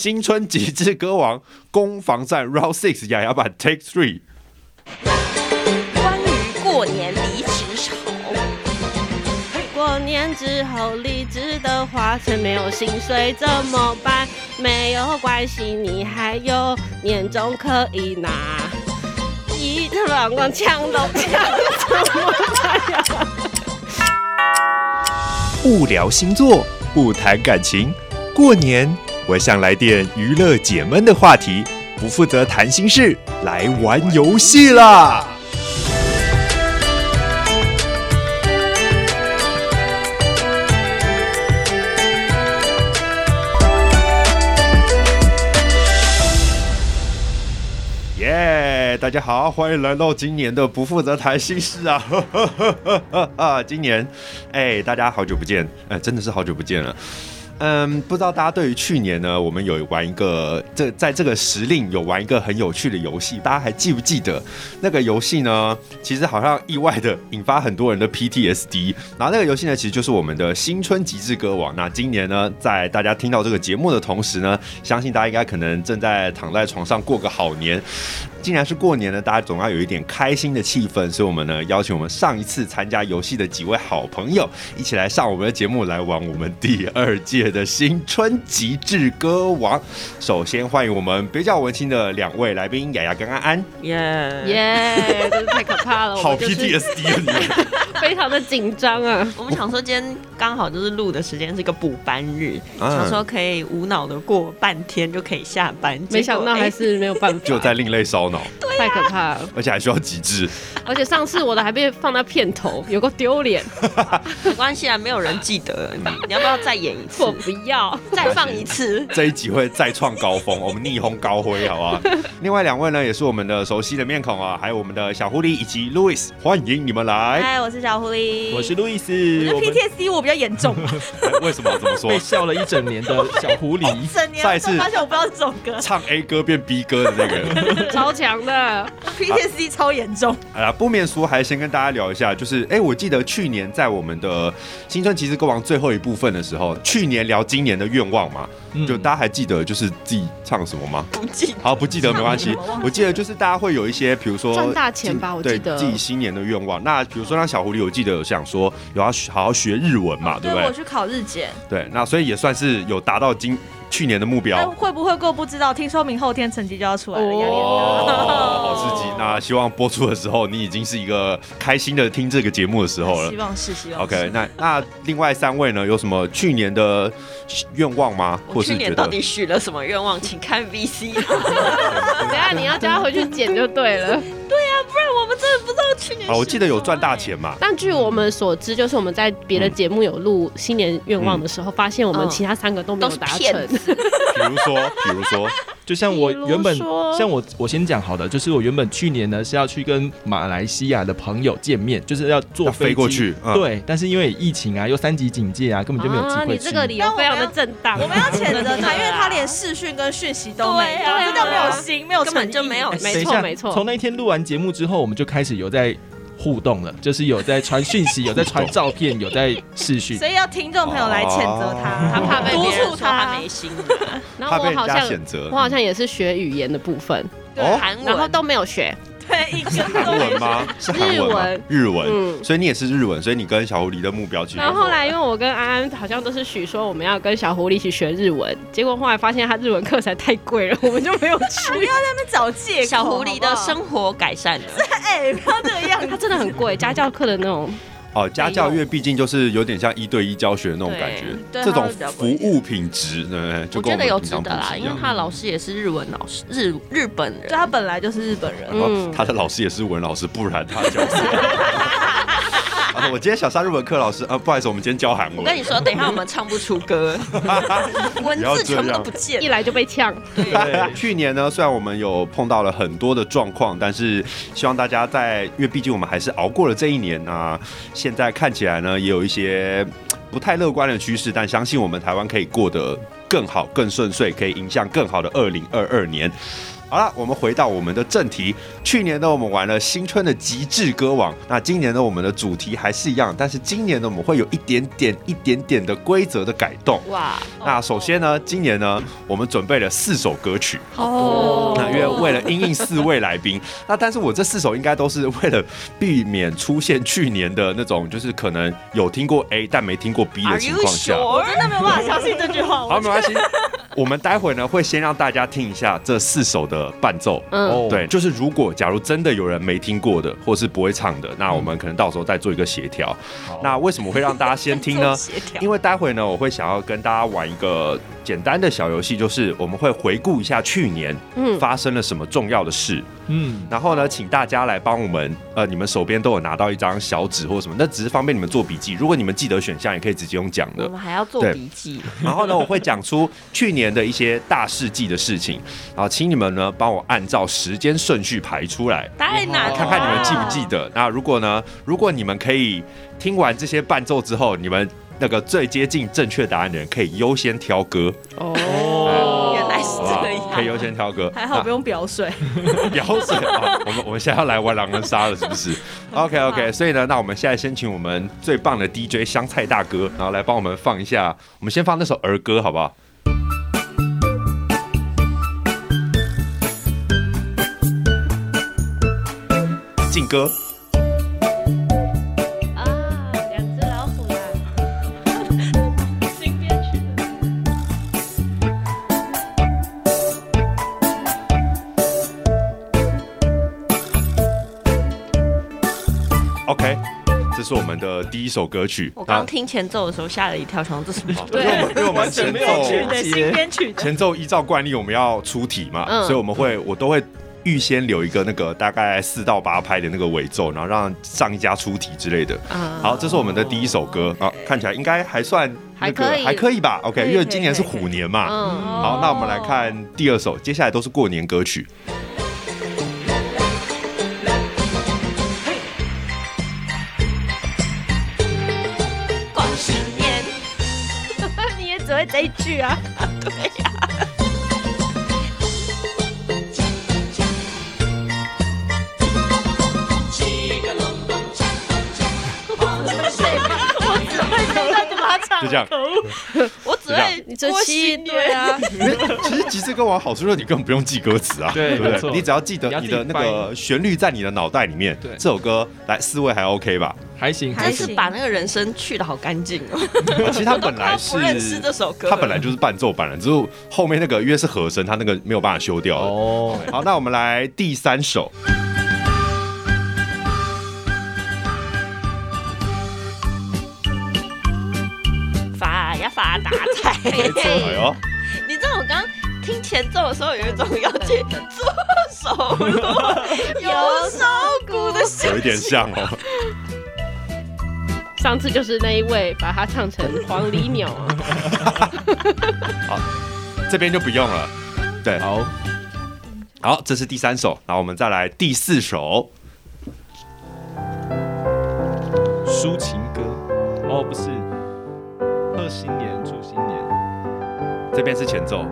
新春极致歌王攻防战 Round Six 雅雅版 Take Three。关于过年离职潮，过年之后离职的话，却没有薪水怎么办？没有关系，你还有年终可以拿。一两个枪都枪怎么办呀？不 聊星座，不谈感情，过年我想来点娱乐解闷的话题，不负责谈心事，来玩游戏啦！耶，大家好，欢迎来到今年的不负责谈心事啊！啊，今年，哎，大家好久不见，哎，真的是好久不见了。嗯，不知道大家对于去年呢，我们有玩一个这在这个时令有玩一个很有趣的游戏，大家还记不记得那个游戏呢？其实好像意外的引发很多人的 PTSD。然后那个游戏呢，其实就是我们的新春极致歌王。那今年呢，在大家听到这个节目的同时呢，相信大家应该可能正在躺在床上过个好年。既然是过年呢，大家总要有一点开心的气氛，所以我们呢邀请我们上一次参加游戏的几位好朋友一起来上我们的节目，来玩我们第二届的新春极致歌王。首先欢迎我们比较文青的两位来宾雅雅跟安安。耶耶，真是太可怕了！好 PTSD 啊你，非常的紧张啊！我们想说今天刚好就是录的时间是一个补班日，想说可以无脑的过半天就可以下班，没想到还是没有办法，就在另类烧脑。对啊、太可怕了，而且还需要极致。而且上次我的还被放在片头，有个丢脸。没关系啊，没有人记得你。你要不要再演一次？我不要，再放一次。这一集会再创高峰，我们逆风高飞，好不好？另外两位呢，也是我们的熟悉的面孔啊，还有我们的小狐狸以及 Louis，欢迎你们来。嗨，我是小狐狸，我是 Louis。我的 PTSD 我比较严重。为什么这么说？被笑了一整年的小狐狸，一整年。再次发现我不知道这首歌，唱 A 歌变 B 歌的那个，超强的。PTSD 超严重。哎呀，不免俗，还先跟大家聊一下，就是哎、欸，我记得去年在我们的新春骑士歌王最后一部分的时候，去年聊今年的愿望嘛，嗯、就大家还记得就是自己唱什么吗？不记，好，不记得没关系。我记得就是大家会有一些，比如说赚大钱吧，我记得对自己新年的愿望。那比如说让小狐狸，我记得有想说有要好好学日文嘛，对不对？我去考日检。对，那所以也算是有达到今。去年的目标会不会过不知道，听说明后天成绩就要出来了，压力好刺激！那希望播出的时候，你已经是一个开心的听这个节目的时候了。希望是，希望。OK，那那另外三位呢？有什么去年的愿望吗？我去年到底许了什么愿望？请看 VC。等下你要叫他回去剪就对了。对不然我们真的不知道去年。啊，我记得有赚大钱嘛。但据我们所知，就是我们在别的节目有录新年愿望的时候，发现我们其他三个都没有达成。比如说，比如说，就像我原本，像我，我先讲好的，就是我原本去年呢是要去跟马来西亚的朋友见面，就是要坐飞，飞过去。嗯、对，但是因为疫情啊，又三级警戒啊，根本就没有机会。啊、你这个理由非常的正当。我们要谴责他，因为他连视讯跟讯息都没有，真的、啊、没有心，没有根本就没有。没错，没错。从那一天录完节目之后，我们就开始有在。互动了，就是有在传讯息，有在传照片，有在视讯，所以要听众朋友来谴责他，他怕被督促他没心。然后我好像我好像也是学语言的部分，对，韩文，然后都没有学。对，一个韩文吗？是韩文吗？日文，日文。嗯，所以你也是日文，所以你跟小狐狸的目标其实。然后后来，因为我跟安安好像都是许说我们要跟小狐狸一起学日文，结果后来发现他日文课才太贵了，我们就没有去。不要在那边找借口。小狐狸的生活改善了。哎，不要这个样子，他真的很贵，家教课的那种。哦，家教因为毕竟就是有点像一对一教学的那种感觉，这种服务品质，对不对？我，我觉得有值得啦，因为他的老师也是日文老师，日日本人，对，他本来就是日本人，嗯，他的老师也是日文老师，不然他教什 么？我今天想上日文课，老师啊，不好意思，我们今天教韩文。我跟你说，等一下我们唱不出歌，文字全部都不见，一来就被呛。对，去年呢，虽然我们有碰到了很多的状况，但是希望大家在，因为毕竟我们还是熬过了这一年啊。现在看起来呢，也有一些不太乐观的趋势，但相信我们台湾可以过得更好、更顺遂，可以迎向更好的二零二二年。好了，我们回到我们的正题。去年呢，我们玩了新春的极致歌王。那今年呢，我们的主题还是一样，但是今年呢，我们会有一点点、一点点的规则的改动。哇！那首先呢，今年呢，我们准备了四首歌曲。哦。那因为为了因应四位来宾，那但是我这四首应该都是为了避免出现去年的那种，就是可能有听过 A 但没听过 B 的情况下。Sure? 我真的没有办法相信这句话。好，没关系。我们待会呢会先让大家听一下这四首的伴奏。嗯。对，就是如果假如真的有人没听过的，或是不会唱的，那我们可能到时候再做一个协调。好。那为什么会让大家先听呢？因为待会呢，我会想要跟大家玩一个简单的小游戏，就是我们会回顾一下去年发生了什么重要的事。嗯。然后呢，请大家来帮我们，呃，你们手边都有拿到一张小纸或什么，那只是方便你们做笔记。如果你们记得选项，也可以直接用讲的。我们还要做笔记。然后呢，我会讲出去年的一些大事记的事情，然后请你们呢帮我按照时间顺序排出来，太难了，看看你们记不记得。那如果呢，如果你们可以听完这些伴奏之后，你们那个最接近正确答案的人可以优先挑歌。哦，原来是这样，可以优先挑歌，还好不用表水。表水啊，我们我们现在要来玩狼人杀了，是不是？OK OK，所以呢，那我们现在先请我们最棒的 DJ 香菜大哥，然后来帮我们放一下，我们先放那首儿歌，好不好？进歌是我们的第一首歌曲。我刚听前奏的时候吓了一跳，想这是什么？对，因为我们 前奏新编曲，前奏依照惯例我们要出题嘛，所以我们会，我都会。预先留一个那个大概四到八拍的那个尾奏，然后让上一家出题之类的。好，这是我们的第一首歌啊，看起来应该还算那个还可以吧？OK，因为今年是虎年嘛。好，那我们来看第二首，接下来都是过年歌曲。恭只会这一句啊？对呀。就这样，我只会你这七对啊。其实极致歌王好处就是你根本不用记歌词啊，对不对？你只要记得你的那个旋律在你的脑袋里面。对，这首歌来四位还 OK 吧？还行，还是把那个人声去的好干净哦。其实他本来 是认识这首歌，他本来就是伴奏版的，只是后面那个因为是和声，他那个没有办法修掉。哦，好，那我们来第三首。发大财！哎呦，你知道我刚刚听前奏的时候，有一种要去左手锣右手鼓的声音，有一点像哦。上次就是那一位把它唱成黄鹂鸟啊。好，这边就不用了。对，好，好，这是第三首，然后我们再来第四首，抒情歌。哦，不是。贺新年，祝新年。这边是前奏，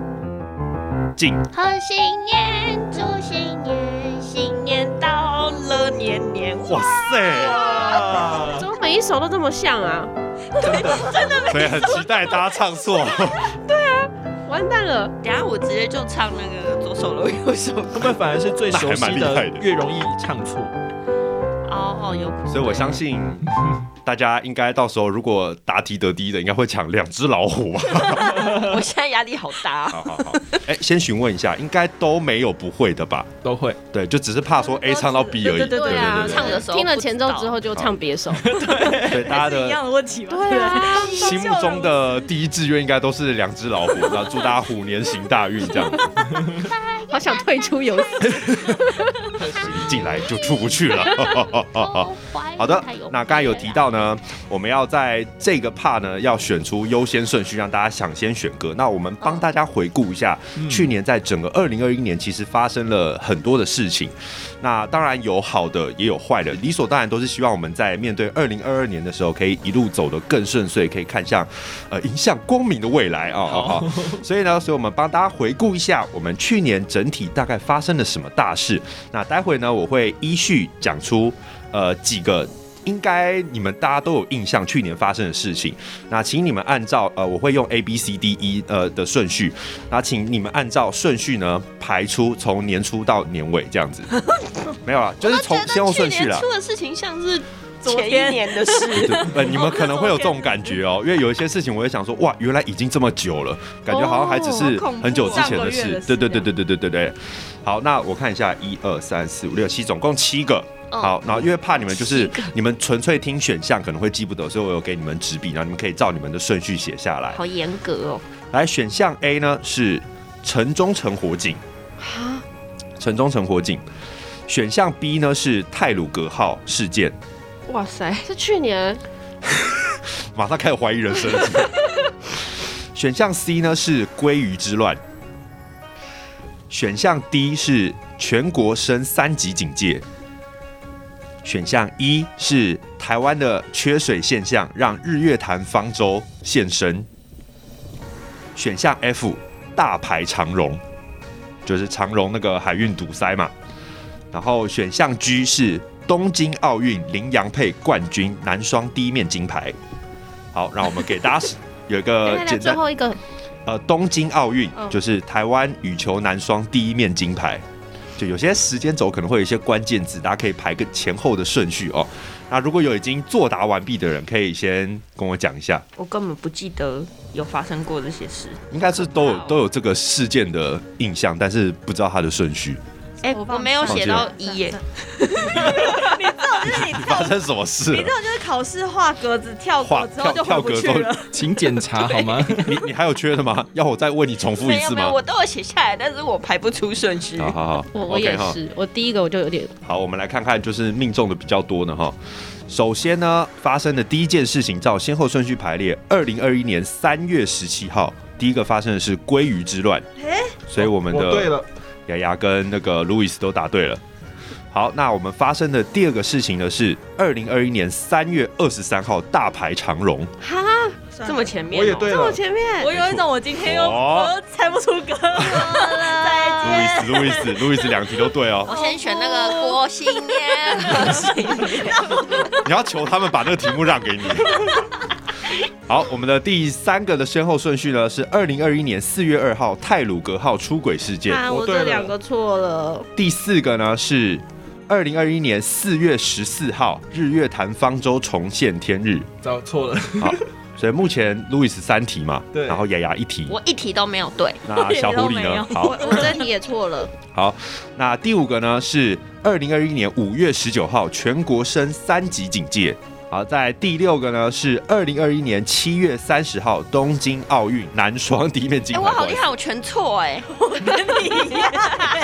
进。贺新年，祝新年，新年到了年年。哇塞！怎么每一首都这么像啊？真的，真的。所以很期待大家唱错。对啊，完蛋了！等下我直接就唱那个左手楼右手。会不会反而是最熟悉的，越容易唱错？哦哦，有可能。所以我相信。大家应该到时候如果答题得第一的，应该会抢两只老虎吧？我现在压力好大啊。好好好，哎，先询问一下，应该都没有不会的吧？都会，对，就只是怕说 A 唱到 B 而已。对对对啊，唱的时候听了前奏之后就唱别首。对，大家的一样的问题嘛。对啊，心目中的第一志愿应该都是两只老虎，然后祝大家虎年行大运这样子。好想退出游戏，一进来就出不去了。好的，那刚才有提到呢，我们要在这个 part 呢要选出优先顺序，让大家抢先选歌。那我们帮大家回顾一下，去年在整个二零二一年，其实发生了很多的事情。那当然有好的，也有坏的，理所当然都是希望我们在面对二零二二年的时候，可以一路走得更顺遂，可以看向呃迎向光明的未来啊啊啊！所以呢，所以我们帮大家回顾一下，我们去年整体大概发生了什么大事。那待会呢，我会依序讲出呃几个。应该你们大家都有印象，去年发生的事情。那请你们按照呃，我会用 A B C D E 呃的顺序，那请你们按照顺序呢排出从年初到年尾这样子。没有了，就是从先后顺序了。出的事情像是前一年的事。呃，你们 可能会有这种感觉哦，因为有一些事情我也想说，哇，原来已经这么久了，感觉好像还只是很久之前的事。对对对对对对对对。好，那我看一下，一二三四五六七，总共七个。好，然后因为怕你们就是你们纯粹听选项可能会记不得，所以我有给你们纸笔，然后你们可以照你们的顺序写下来。好严格哦。来，选项 A 呢是城中城火警。哈？城中城火警。选项 B 呢是泰鲁格号事件。哇塞，是去年。马上开始怀疑人生。选项 C 呢是鲑鱼之乱。选项 D 是全国升三级警戒。选项一是台湾的缺水现象让日月潭方舟现身。选项 F 大排长荣，就是长荣那个海运堵塞嘛。然后选项 G 是东京奥运麟洋配冠军男双第一面金牌。好，让我们给大家有一个 简单。最后一个，呃，东京奥运就是台湾羽球男双第一面金牌。就有些时间轴可能会有一些关键字，大家可以排个前后的顺序哦。那如果有已经作答完毕的人，可以先跟我讲一下。我根本不记得有发生过这些事，应该是都有都有这个事件的印象，但是不知道它的顺序。哎、欸，我没有写到一耶。你这种就是你 发生什么事？你这种就是考试画格子跳过之后就回不去了。请检查好吗？你你还有缺的吗？要我再为你重复一次吗？没有，没有，我都有写下来，但是我排不出顺序。好好好，我我也是，okay, 我第一个我就有点。好，我们来看看，就是命中的比较多呢哈。首先呢，发生的第一件事情照先后顺序排列。二零二一年三月十七号，第一个发生的是鲑鱼之乱。欸、所以我们的我对了。雅雅跟那个路易斯都答对了。好，那我们发生的第二个事情呢是二零二一年三月二十三号大排长龙。哈，这么前面，我也对了，这么前面，我有一种我今天又我 猜不出歌了。路易斯，路易斯，路易斯，两题都对哦。我先选那个郭新年。你要求他们把那个题目让给你。好，我们的第三个的先后顺序呢是二零二一年四月二号泰鲁格号出轨事件。啊，我这两个错了。第四个呢是二零二一年四月十四号日月潭方舟重现天日。找错了。好，所以目前路易斯三题嘛，对，然后雅雅一题，我一题都没有对。那小狐狸呢？好，我这题也错了。好，那第五个呢是二零二一年五月十九号全国升三级警戒。好，在第六个呢是二零二一年七月三十号东京奥运男双第一面金牌。哎、欸，我好厉害，我全错哎，我跟你一样。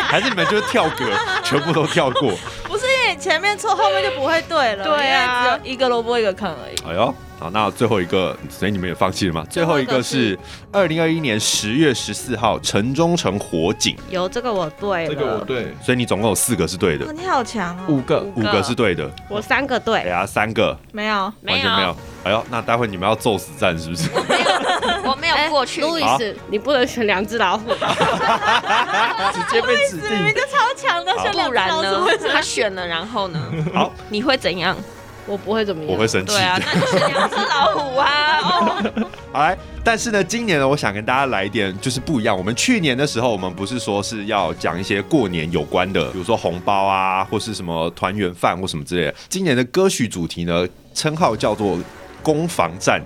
还是你们就是跳格，全部都跳过？不是，因为前面错，后面就不会对了。对啊，只有一个萝卜一个坑而已。哎呦。好，那最后一个，所以你们也放弃了吗？最后一个是二零二一年十月十四号城中城火警。有这个我对了，这个我对，所以你总共有四个是对的。你好强哦，五个，五个是对的。我三个对。对啊，三个没有，完全没有。哎呦，那待会你们要揍死战是不是？没有，我没有过去。路易斯，你不能选两只老虎。直接被指定。你们就超强的，选两只老虎。他选了，然后呢？好，你会怎样？我不会怎么样，我会生气。对啊，那就是两只老虎啊！哦，好来，但是呢，今年呢，我想跟大家来一点就是不一样。我们去年的时候，我们不是说是要讲一些过年有关的，比如说红包啊，或是什么团圆饭或什么之类的。今年的歌曲主题呢，称号叫做攻防战。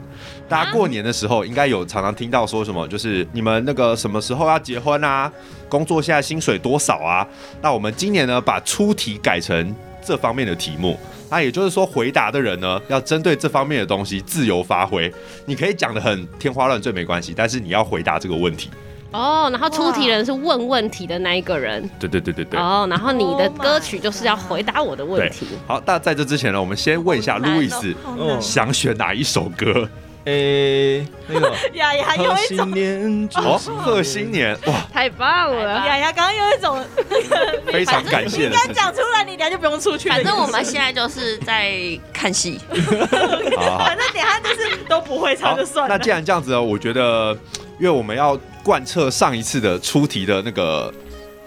大家过年的时候应该有常常听到说什么，就是你们那个什么时候要结婚啊？工作现在薪水多少啊？那我们今年呢，把出题改成这方面的题目。那也就是说，回答的人呢，要针对这方面的东西自由发挥。你可以讲的很天花乱坠没关系，但是你要回答这个问题。哦，然后出题人是问问题的那一个人。对对对对对。哦，然后你的歌曲就是要回答我的问题。好，那在这之前呢，我们先问一下路易斯，想选哪一首歌？诶，那个 雅雅有一种 哦，贺新年哇，太棒了！雅雅刚刚有一种非常感谢，你应该讲出来，你等下就不用出去。反正我们现在就是在看戏，反正等下就是都不会唱就算了。那既然这样子呢，我觉得，因为我们要贯彻上一次的出题的那个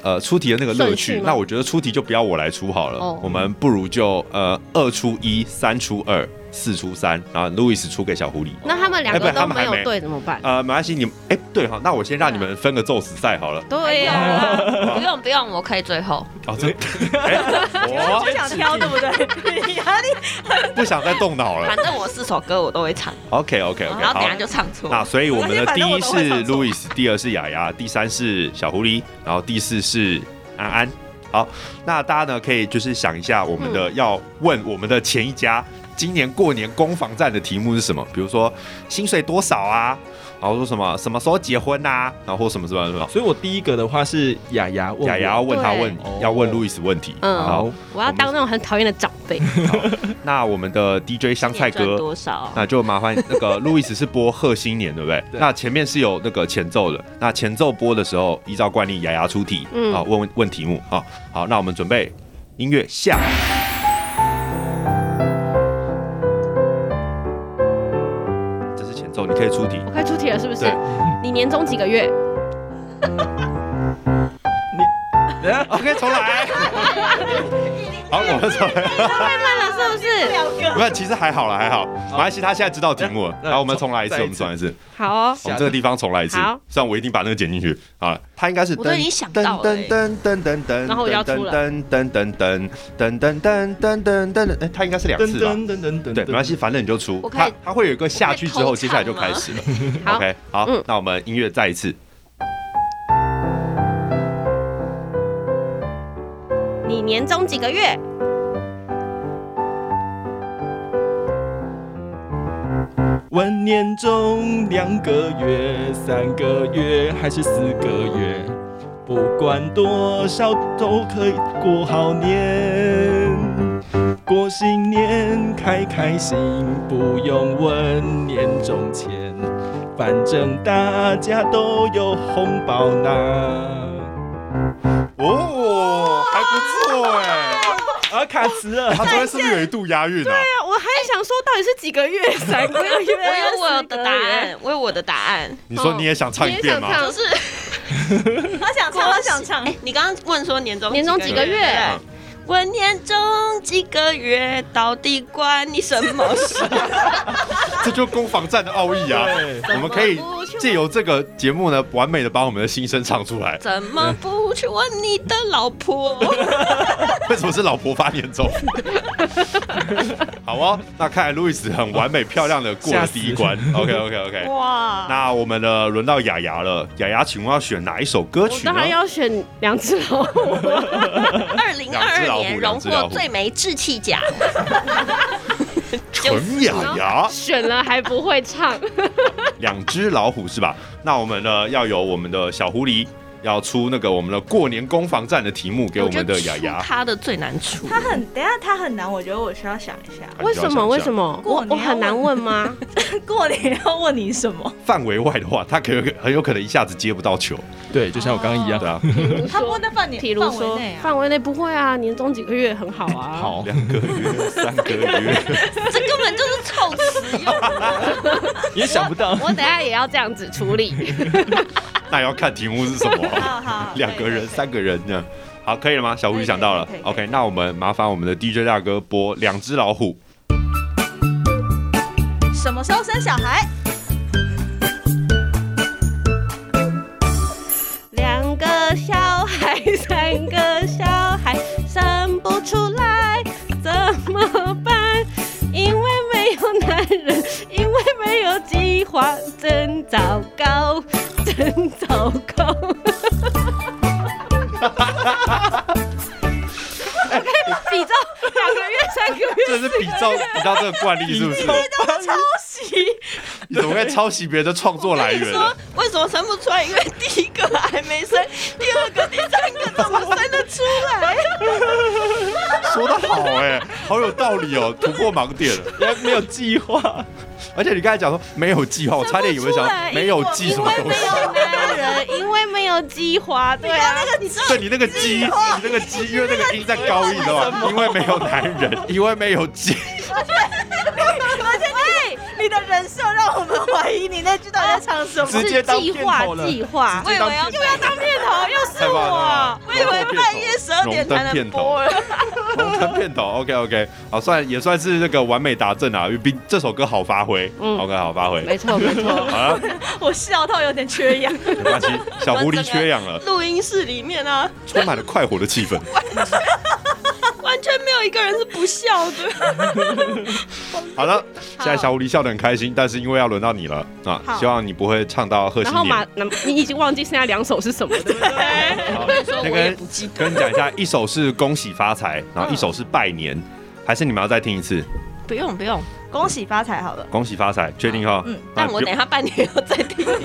呃出题的那个乐趣，那我觉得出题就不要我来出好了，我们不如就呃二出一，三出二。四出三，然后 Louis 出给小狐狸。那他们两个都没有对怎么办？呃，没关系，你们哎对哈，那我先让你们分个宙死赛好了。对呀，不用不用，我可以最后。哦，这我 不想挑对不对？压力不想再动脑了。反正我四首歌我都会唱。OK OK OK，然后等下就唱错。那所以我们的第一是 Louis，，第二是雅雅，第三是小狐狸，然后第四是安安。好，那大家呢可以就是想一下，我们的要问我们的前一家。今年过年攻防战的题目是什么？比如说薪水多少啊？然后说什么什么时候结婚呐、啊？然后或什么什么什么？所以我第一个的话是雅雅问，雅雅要问他问，要问路易斯问题。嗯，好，我要当那种很讨厌的长辈。那我们的 DJ 香菜哥多少？那就麻烦那个路易斯是播贺新年，对不 对？那前面是有那个前奏的。那前奏播的时候，依照惯例，雅雅出题，嗯，啊，问问问题目啊。好，那我们准备音乐下。可以出题，我可以出题了，是不是？你年终几个月？你，OK，重来。好，我们重来。太慢了，是不是？不，其实还好了，还好。没关系，他现在知道题目了。好，我们重来一次，我们重来一次。好，我们这个地方重来一次。好，虽然我一定把那个剪进去。好，他应该是我都已经想到了。噔噔噔噔噔，然后我要出了。噔噔噔噔噔噔噔噔噔噔，哎，他应该是两次吧？噔噔噔噔对，没关系，反正你就出。他他会有一个下去之后，接下来就开始了。OK，好，那我们音乐再一次。年终几个月？问年终两个月、三个月还是四个月？不管多少都可以过好年。过新年开开心，不用问年终钱，反正大家都有红包拿。哦，还不错哎。啊，卡词了！他昨天是不是有一度押韵啊？对啊，我还想说到底是几个月？三个月？我有我的答案，我有我的答案。你说你也想唱一遍吗？就是，他想唱，他想唱。你刚刚问说年终年终几个月？问年终几个月，到底关你什么事？这就攻防战的奥义啊！我们可以借由这个节目呢，完美的把我们的心声唱出来。怎么不去问你的老婆？为什么是老婆发年终？好哦，那看来路易斯很完美漂亮的过了第一关。OK OK OK。哇！那我们的轮到雅雅了，雅雅，请问要选哪一首歌曲呢？当然要选两只老虎。二零二二年荣获最美志气奖。纯雅雅选了还不会唱。两只老虎是吧？那我们呢要有我们的小狐狸。要出那个我们的过年攻防战的题目给我们的雅雅，他的最难出，他很等下他很难，我觉得我需要想一下，为什么？为什么？我我很难问吗？过年要问你什么？范围外的话，他可能很有可能一下子接不到球。对，就像我刚刚一样，对啊。他问的范围，比如说范围内不会啊，年终几个月很好啊，好，两个月、三个月，这根本就是凑词用，也想不到。我等下也要这样子处理。那要看题目是什么。好好，两个人、三个人这样，好，可以了吗？小狐狸想到了，OK，那我们麻烦我们的 DJ 大哥播《两只老虎》。什么时候生小孩？两个小孩，三个小孩，生不出来怎么办？因为没有男人，因为没有计划，真糟糕。真糟糕！比照两个月、三个月，这是比照比照这个惯例，是不是？抄袭？你怎么会抄袭别人的创作来源？说为什么生不出来？因为第一个个还没生，第二个、第三个怎么生得出来？说的好哎，好有道理哦，突破盲点了。原来没有计划，而且你刚才讲说没有计划，我差点以为想没有计什么东西。男人因为没有计划，对啊，那个你知道，对你那个鸡，你那个鸡，因为那个音在高音的话，因为没有男人，因为没有鸡。的人设让我们怀疑你那句到底在唱什么？直接当片头了。计划，我以为要又要当片头，又是我，我以为半夜十二点才能播。了。龙腾片头，OK OK，好，算也算是那个完美达阵啊，因为比这首歌好发挥，嗯，OK 好发挥，没错没错。好了，我笑到有点缺氧，没关系，小狐狸缺氧了。录音室里面啊，充满了快活的气氛。完全没有一个人是不笑的。好了，现在小狐狸笑得很开心，但是因为要轮到你了啊，希望你不会唱到贺新年。然后马，你已经忘记剩下两首是什么，对不对？那个跟你讲一下，一首是恭喜发财，然后一首是拜年，还是你们要再听一次？不用不用，恭喜发财好了。恭喜发财，确定哈？嗯。但我等一下半年要再听。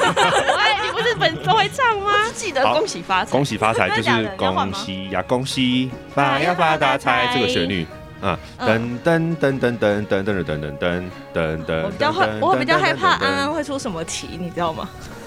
本都会唱吗？记得恭喜发财。恭喜发财 就是恭喜呀，恭喜发呀发大财这个旋律啊，噔噔噔噔噔噔噔噔噔噔噔噔。我比较害，我比较害怕安安会出什么题，你知道吗？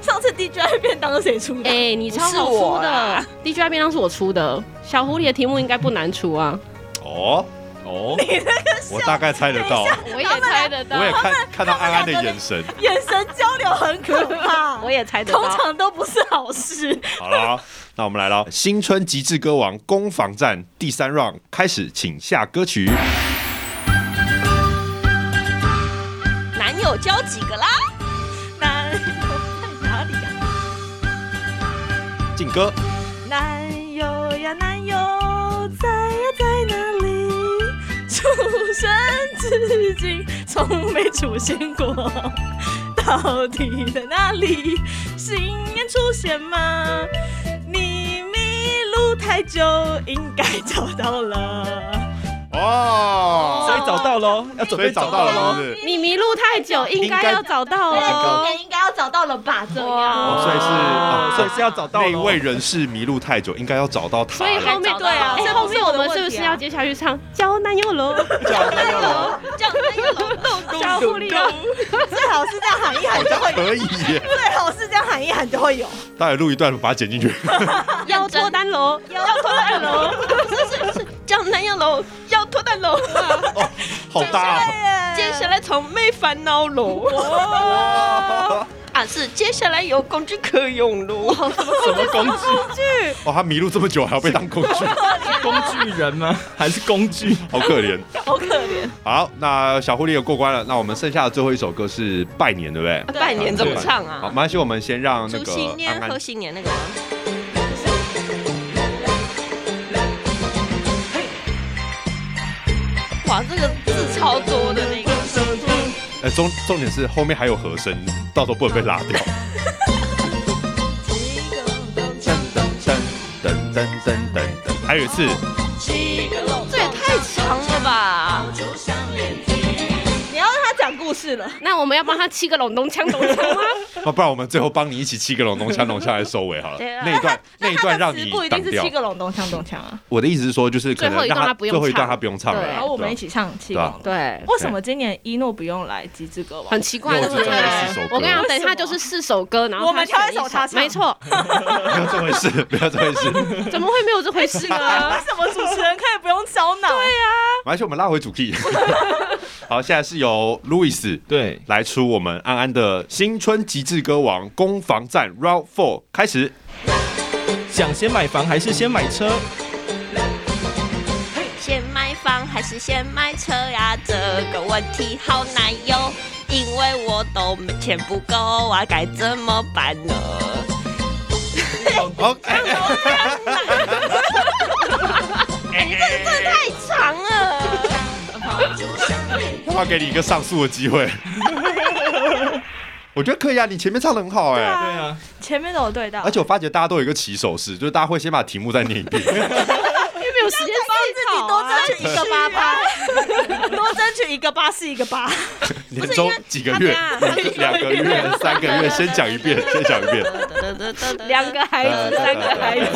上次 DJI 便当是谁出的？哎，你超好出的。DJI 便当是我出的，小狐狸的题目应该不难出啊。哦。哦，你那个我大概猜得到，我也猜得到，我也看看到安安的眼神，眼神交流很可怕，我也猜得到，通常都不是好事。好了，那我们来了，新春极致歌王攻防战第三 round 开始，请下歌曲。男友交几个啦？男友在哪里呀？进歌。生至今从没出现过，到底在哪里？新年出现吗？你迷路太久，应该找到了。哦，所以找到喽，要准备找到了是不是？你迷路太久，应该要找到了。应该要找到了吧？这样，所以是，所以是要找到那一位人士迷路太久，应该要找到他。所以后面对啊，后面我们是不是要接下去唱交男友喽？交男友喽，交男友喽，小狐狸喽。最好是这样喊一喊就会有，可以。最好是这样喊一喊就会有。大家录一段，把它剪进去。要脱单喽，要脱单喽。不是是是，交男友喽，要脱单喽。哦，好大啊！接下来从没烦恼喽。啊，是接下来有工具可用喽。什么工具？哦，他迷路这么久还要被当工具？工具人吗？还是工具？好可怜，好可怜。好，那小狐狸也过关了。那我们剩下的最后一首歌是拜年，对不对？拜年怎么唱啊？好，没关系，我们先让那个祝新年、贺新年那个。哇，这个字超多的那个。哎，重重点是后面还有和声，到时候不能被拉掉。噔噔噔噔噔噔噔噔，还有一次。这也太强了吧！故事了，那我们要帮他七个隆咚锵咚锵吗？那不然我们最后帮你一起七个隆咚锵咚锵来收尾好了。那一段那一段让你不一定是七个隆咚锵咚锵啊。我的意思是说，就是可能让他最后一段他不用唱了，然后我们一起唱七个。对，为什么今年一诺不用来极致歌王？很奇怪，对不对？我跟你讲，等一下就是四首歌，然后我们挑一首他唱。没错，没有这回事，没有这回事。怎么会没有这回事呢？为什么主持人可以不用烧脑？对呀，而且我们拉回主题。好，现在是由 Louis 对来出我们安安的新春极致歌王攻防战 Round Four 开始。想先买房还是先买车？先买房还是先买车呀？这个问题好难哟，因为我都钱不够啊，该怎么办呢 要给你一个上诉的机会，我觉得可以啊，你前面唱的很好哎，对啊，前面都有对到，而且我发觉大家都有一个起手式，就是大家会先把题目再念一遍，因为没有时间帮自己多争取一个八八，多争取一个八是一个八，年终几个月，两个月、三个月，先讲一遍，先讲一遍。两个孩子，三个孩子。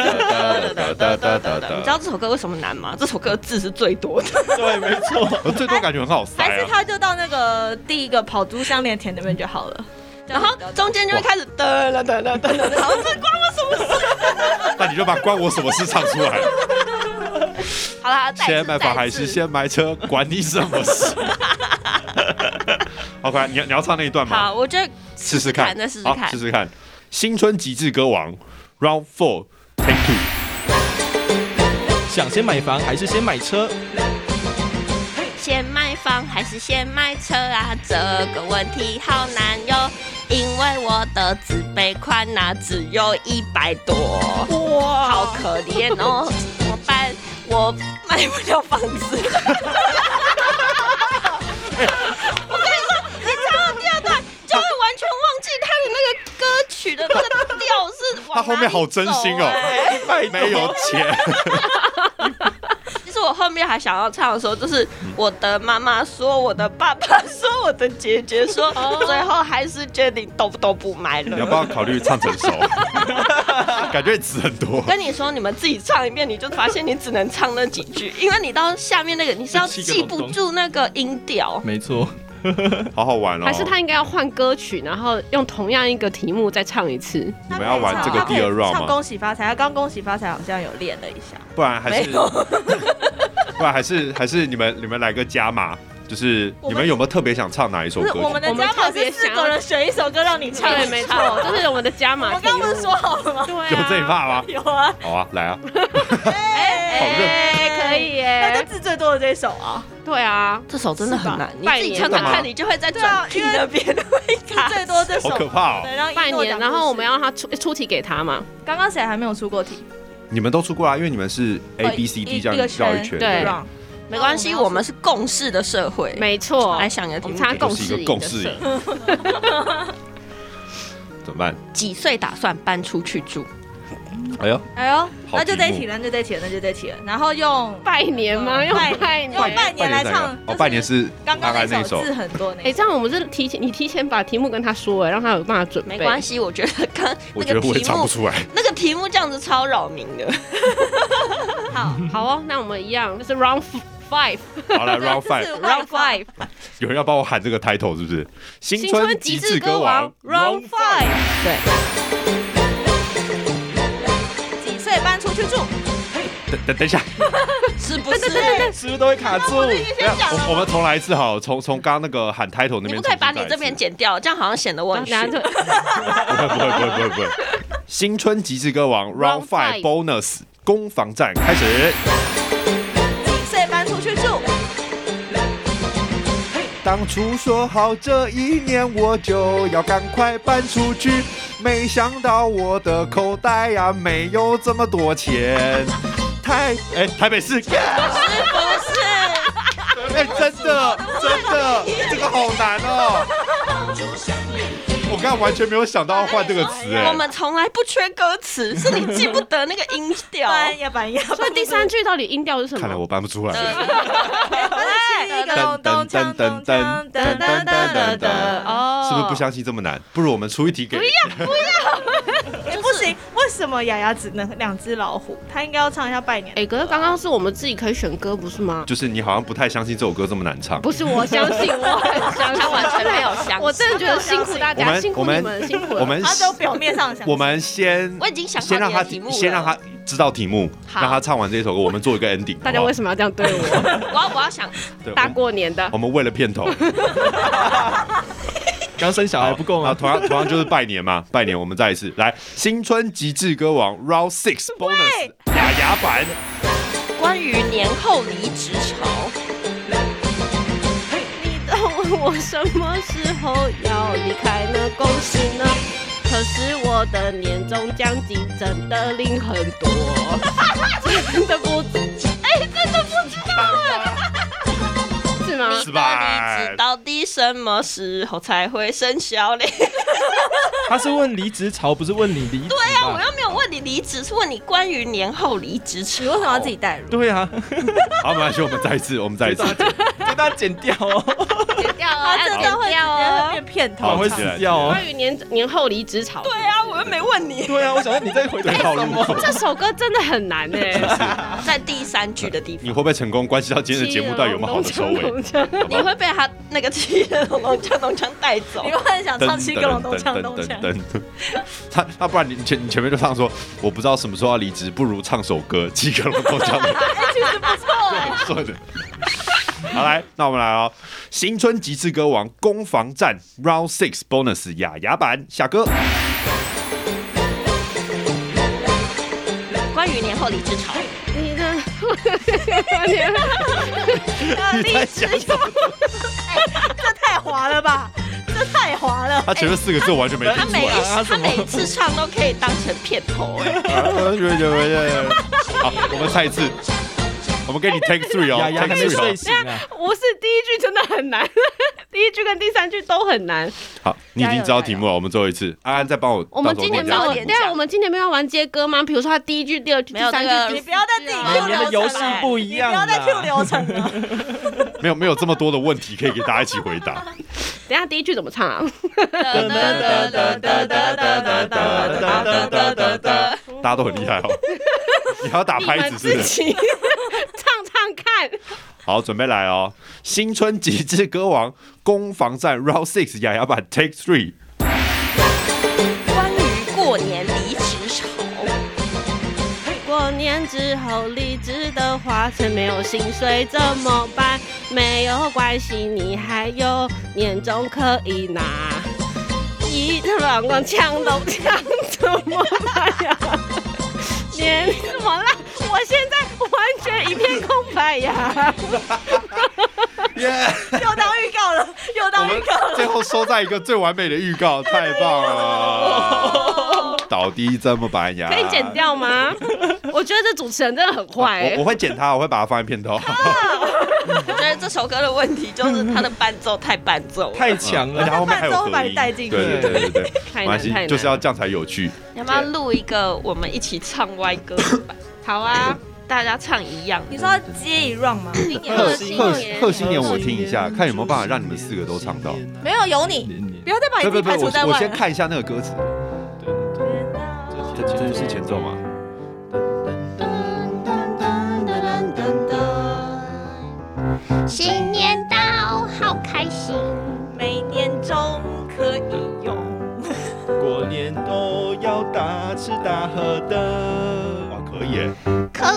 你知道这首歌为什么难吗？这首歌字是最多的。对，没错。我最多感觉很好塞还是啊。他就到那个第一个跑猪项链田那边就好了，然后中间就会开始噔噔噔噔噔了，然后这关我什么事？那你就把关我什么事唱出来。好啦，先买房还是先买车，管你什么事？OK，你要你要唱那一段吗？好，我觉得试试看，再试试看试。试看。新春极致歌王 Round Four Take Two，想先买房还是先买车？先买房还是先买车啊？这个问题好难哟，因为我的自备款呐只有一百多，哇，好可怜哦，怎么办？我买不了房子。的那个调是。他后面好真心哦哎，没有钱。其实我后面还想要唱的时候，就是我的妈妈说，我的爸爸 说，我的姐姐说，最后还是决定都都不买了。你要不要考虑唱成熟？感觉词很多。跟你说，你们自己唱一遍，你就发现你只能唱那几句，因为你到下面那个你是要记不住那个音调。没错。好好玩哦！还是他应该要换歌曲，然后用同样一个题目再唱一次？你们要玩这个第二 round 唱吗？恭喜发财，他刚恭喜发财好像有练了一下。不然还是，不然还是还是你们你们来个加码，就是你们有没有特别想唱哪一首歌我们的加码是四个人选一首歌让你唱，对，没错，就是我们的加码。我刚刚不是说好了吗？对啊，有这一趴吗？有啊，好啊，来啊！哎好认哎，可以耶。那就字最多的这一首啊，对啊，这首真的很难，你拜自己唱看看，你就会在对啊转 P 的边会字卡。最多这首。好可怕哦。对，让拜年，然后我们要让他出出题给他嘛？刚刚谁还没有出过题？你们都出过啊，因为你们是 A B C D 这样一个绕一圈，对。没关系，我们是共事的社会。没错，来想一个题目我们参加共就是一个识共识 怎么办？几岁打算搬出去住？哎呦，哎呦，好那就在一起了，那就在一起了，那就在一起了。然后用拜年吗？用拜拜年。用拜年来唱，哦，拜年是刚刚大概那首字很多那哎，这样我们是提前，你提前把题目跟他说，哎，让他有办法准备。没关系，我觉得刚 我觉得我也那个题目，唱不出来。那个题目这样子超扰民的。好，好哦，那我们一样，就是 round five，好了，Round Five，Round five，有人要帮我喊这个 title 是不是？新新春极致歌王 round five，对，几岁搬出去住？等等等一下，是不是？是不是都会卡住？等一下我我们重来一次哈，从从刚刚那个喊 title 那边。你不可以把你这边。剪掉，这样好像显得我很逊。不会不会不会不会不会。新春极致歌王 Round five Bonus 攻防战开始。当初说好这一年我就要赶快搬出去，没想到我的口袋呀、没有这么多钱。台哎台北市，是不是？哎真的真的这个好难哦。我刚刚完全没有想到要换这个词哎。我们从来不缺歌词，是你记不得那个音调。搬呀搬呀。所以第三句到底音调是什么？看来我搬不出来。噔噔噔噔噔噔噔噔噔噔。哦，是不是不相信这么难？不如我们出一题给。不要，不行，为什么雅雅只能两只老虎？她应该要唱一下拜年。哎，可是刚刚是我们自己可以选歌，不是吗？就是你好像不太相信这首歌这么难唱。不是，我相信，我很相信，他完全没有相信我真的觉得辛苦大家，辛苦你们我们们，辛苦了。我们她只有表面上想。我们先我已经想好先让他先让他知道题目，好让他唱完这首歌，我们做一个 ending。大家为？什么要这样对我？我要我要想，大过年的我，们为了片头，刚生小孩不够啊，吗？同样同样就是拜年嘛，拜年我们再一次。来，新春极致歌王 Round Six Bonus 雅雅版，关于年后离职潮，你都问我什么时候要离开呢？公司呢！可是我的年终奖金真的领很多，真的不知，哎、真的不知道哎，是吗？你的离职到底什么时候才会生效嘞？他是问离职潮，不是问你离职。对啊，我又没有问你离职，是问你关于年后离职你。为什么要自己带入？对啊，好，没关系，我们再一次，我们再一次，给大家剪掉哦，剪掉她哦，真的会直接掉哦会。变片头，会唱。死掉哦。关于年年后离职潮，对啊，我又又没问你。对啊，我想说你在回答什么？这首歌真的很难哎。在第三句的地方你，会不会成功？关系到今天的节目到底有没有好的收尾？你会被他那个七个龙龙枪龙枪带走你。会很想唱七个龙咚锵咚锵？噔，他他不然你前你前面就唱说，我不知道什么时候要离职，不如唱首歌，七个龙咚锵。其实不错哎。说的。好来，那我们来哦，新春极致歌王攻防战 Round Six Bonus 雅雅版下歌。关于年后离职潮，你的，你在讲什么？这太滑了吧？这太滑了。他前面四个字完全没听出他每来。一他每次唱都可以当成片头哎。好，我们再一次，我们给你 take three 哦 雅雅还，take 没 three 哦。睡醒啊！不是第一句真的很难，第一句跟第三句都很难。好，你已经知道题目了，我们最后一次，安安再帮我。我们今年没有，早点对啊，我们今年没有玩接歌吗？比如说他第一句、第二句、第三句，你不要再自己啊 Q 每年的游戏不一样不要再 Q 流程了。没有没有这么多的问题可以给大家一起回答。等下第一句怎么唱啊？大家都很厉害哦，你还要打拍子是不是？你们自己唱唱看。好，准备来哦！新春极致歌王攻防战 Round Six 雅雅版 Take Three。关于过年离职潮，过年之后离职的话，却没有薪水怎么办？没有关系，你还有年终可以拿。一乱光枪都枪怎么办呀？年怎么了？我现全一片空白呀！耶！又当预告了，又当预告了。最后收在一个最完美的预告，太棒了！到底怎么办呀？可以剪掉吗？我觉得这主持人真的很坏、欸我我会剪他，我会把它放在片头。我觉得这首歌的问题就是它的伴奏太伴奏了。太强了而且它。后伴奏把，你带进去对对对太难太难就是要这样才有趣。你要不要录一个我们一起唱歪歌版？好啊，大家唱一样。你说要接一 round 吗？贺贺新贺年贺新年，我听一下，看有没有办法让你们四个都唱到。没有有你，不要再把你自己不不不，我我排除在外我。先看一下那个歌词，这这这是前奏吗？新年到，好开心。每年终可以用。过年都要大吃大喝的。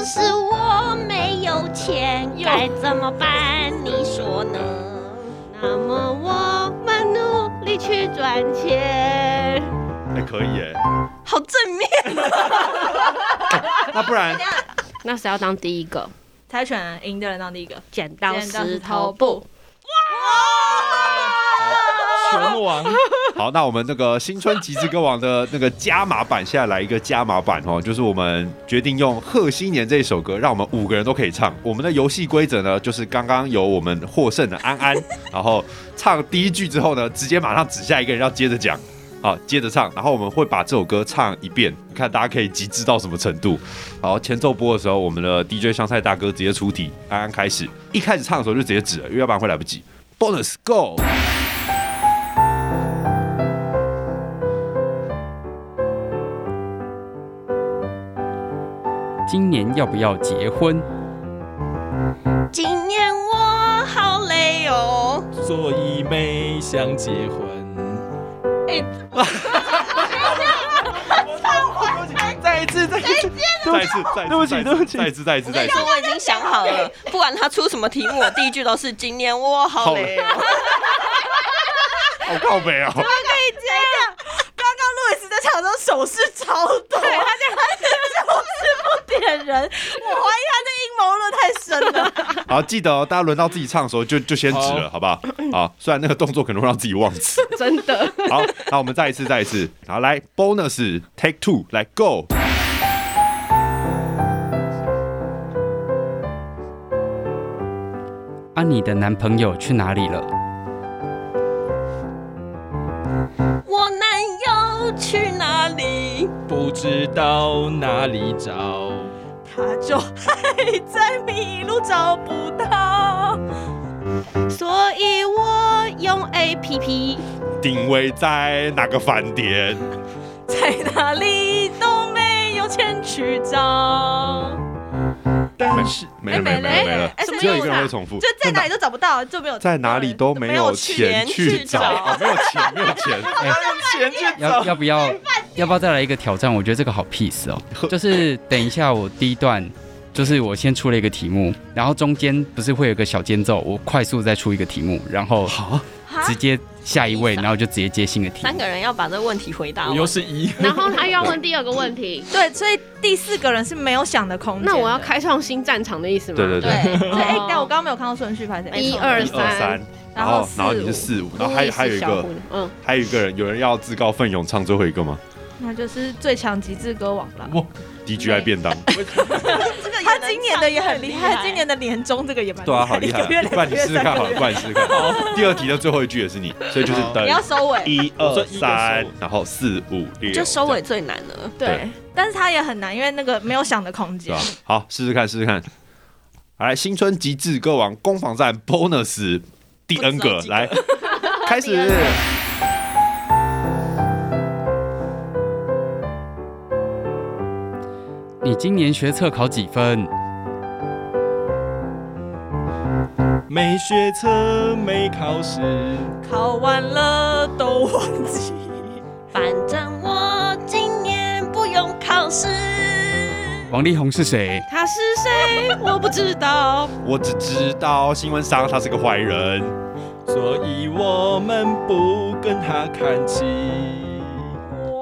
是我没有钱，该怎么办？你说呢？那么我们努力去赚钱。还可以耶。好正面啊！那不然那谁要当第一个？猜拳赢的人当第一个。剪刀石石头头布布。拳王，好，那我们那个新春极致歌王的那个加码版，现在来一个加码版哦，就是我们决定用《贺新年》这首歌，让我们五个人都可以唱。我们的游戏规则呢，就是刚刚由我们获胜的安安，然后唱第一句之后呢，直接马上指下一个人要接着讲，好，接着唱，然后我们会把这首歌唱一遍，看大家可以极致到什么程度。好，前奏播的时候，我们的 DJ 香菜大哥直接出题，安安开始，一开始唱的时候就直接指了，因为要不然会来不及。Bonus Go。今年要不要结婚？今年我好累哦。所以没想结婚。再一次，再一次，再一次，再一次，对不起对不起再一次，再一次，再一次我已经想好了，不管他出什么题目，我第一句都是“今年我好累哦 好靠北哦！刚刚路易斯在场的时候手势超多，对，他这样就是不点人，我怀疑他这阴谋论太深了。好，记得哦，大家轮到自己唱的时候就就先指了，好不好？好，虽然那个动作可能会让自己忘词。真的。好，那我们再一次，再一次，好，来 bonus take two，来 go。啊，你的男朋友去哪里了？”。我男里？不知道哪里找。他就还在迷路，找不到。所以我用 A P P，定位在哪个饭店？在哪里都没有钱去找。但是没了没了没了没了哎，只有一个人会重复，就在哪里都找不到，就没有在哪里都没有钱去找，啊没有钱没有钱，钱去要要不要 要不要再来一个挑战？我觉得这个好 peace 哦，就是等一下我第一段，就是我先出了一个题目，然后中间不是会有个小间奏，我快速再出一个题目，然后好，直接下一位，然后就直接接新的题目。三个人要把这个问题回答我。又是一，然后他又要问第二个问题，对，所以第四个人是没有想的空间。那我要开创新战场的意思吗？对对对，对，所以哎，哦但我刚刚没有看到顺序，拍成一二三，然然后后然后你是四五，然后还有还有一个嗯，还有一个人，有人要自告奋勇唱最后一个吗那就是最强极致歌王了。？DGI 便当，这 个他今年的也很厉害，今年的年终这个也蛮对啊，好厉害不然你试试看好了，不然你试试看。第二题的最后一句也是你，所以就是等你要收尾。一二三，然后四五六，就收尾最难了。对对，但是他也很难，因为那个没有想的空间？好，试试看，试试看。来，新春极致歌王攻防战 bonus 第 N 个来开始。你今年学测考几分？没学测没考试，考完了都忘记。反正我今年不用考试。王力宏是谁？他是谁？我不知道。我只知道新闻上他是个坏人。所以我们不跟他看齐。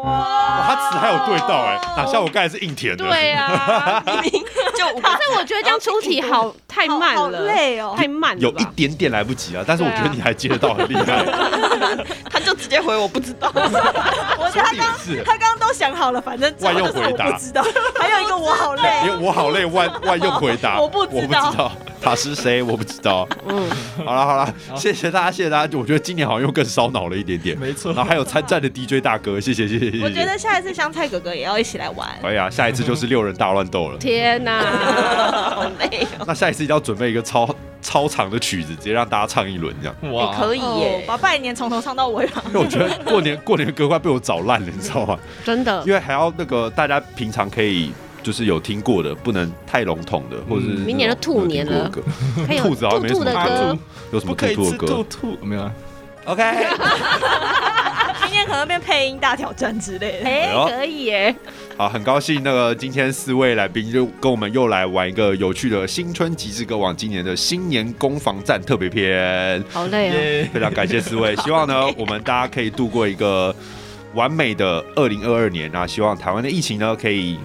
哇，他词还有对到哎，哪像我刚才是硬填的。对啊，明明就 可是我觉得这样出题好太慢好了，累哦。太慢了有一点点来不及啊，但是我觉得你还接得到，很厉害。他就直接回我不知道。我觉得他刚他刚刚都想好了，反正万用回答不知道。还有一个我好累因为我好累，万万用回答，我不我不知道他是谁，我不知道。嗯，好了好了，谢谢大家，谢谢大家。我觉得今年好像又更烧脑了一点点。没错然后还有参战的 DJ 大哥，谢谢谢谢谢谢。我觉得下一次香菜哥哥也要一起来玩。可以啊，下一次就是六人大乱斗了。天哪！好累哦。那下一次一定要准备一个超超长的曲子，直接让大家唱一轮这样。也哇，可以哦耶，把拜年从头唱到尾吧。因为我觉得过年过年歌快被我找烂了，你知道吗？真的因，为还要那个大家平常可以就是有听过的，不能太笼统的，或者是明年的兔年了没有听过的歌 还有兔子好像没什么兔兔的歌，有什么可以吃兔兔的歌兔兔，没有啊？？OK，今天可能变配音大挑战之类的。哎，可以耶，好，很高兴那个今天四位来宾就跟我们又来玩一个有趣的新春极致歌王今年的新年攻防战特别篇。好累哦。耶，非常感谢四位，希望呢我们大家可以度过一个完美的二零二二年。那希望台湾的疫情呢可以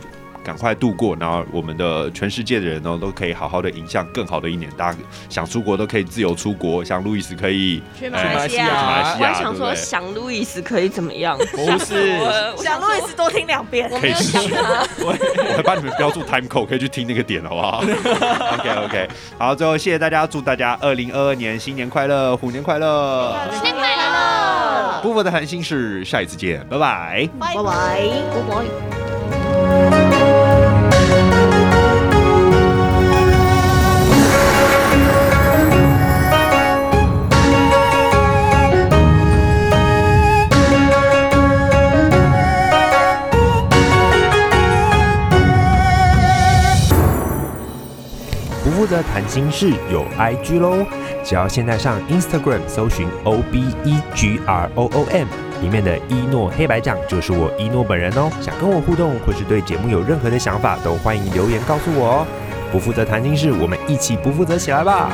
赶快度过，然后我们的全世界的人呢都可以好好的迎向更好的一年。大家想出国都可以自由出国，像路易斯可以去马哎来西去马来亚西，我还想说？想路易斯可以怎么样？不是，我想路易斯多听两遍。可以试试。我还帮你们标注 time code，可以去听那个点，好不好？OK OK，好，最后谢谢大家，祝大家二零二二年新年快乐，虎年快乐，新年快乐！不负的寒心事，下一次见，拜拜。拜拜拜，拜负责谈心事有 IG 喽，只要现在上 Instagram 搜寻 O B E G R O O M，里面的一诺黑白奖就是我一诺本人哦。想跟我互动或是对节目有任何的想法，都欢迎留言告诉我哦。不负责谈心事，我们一起不负责起来吧。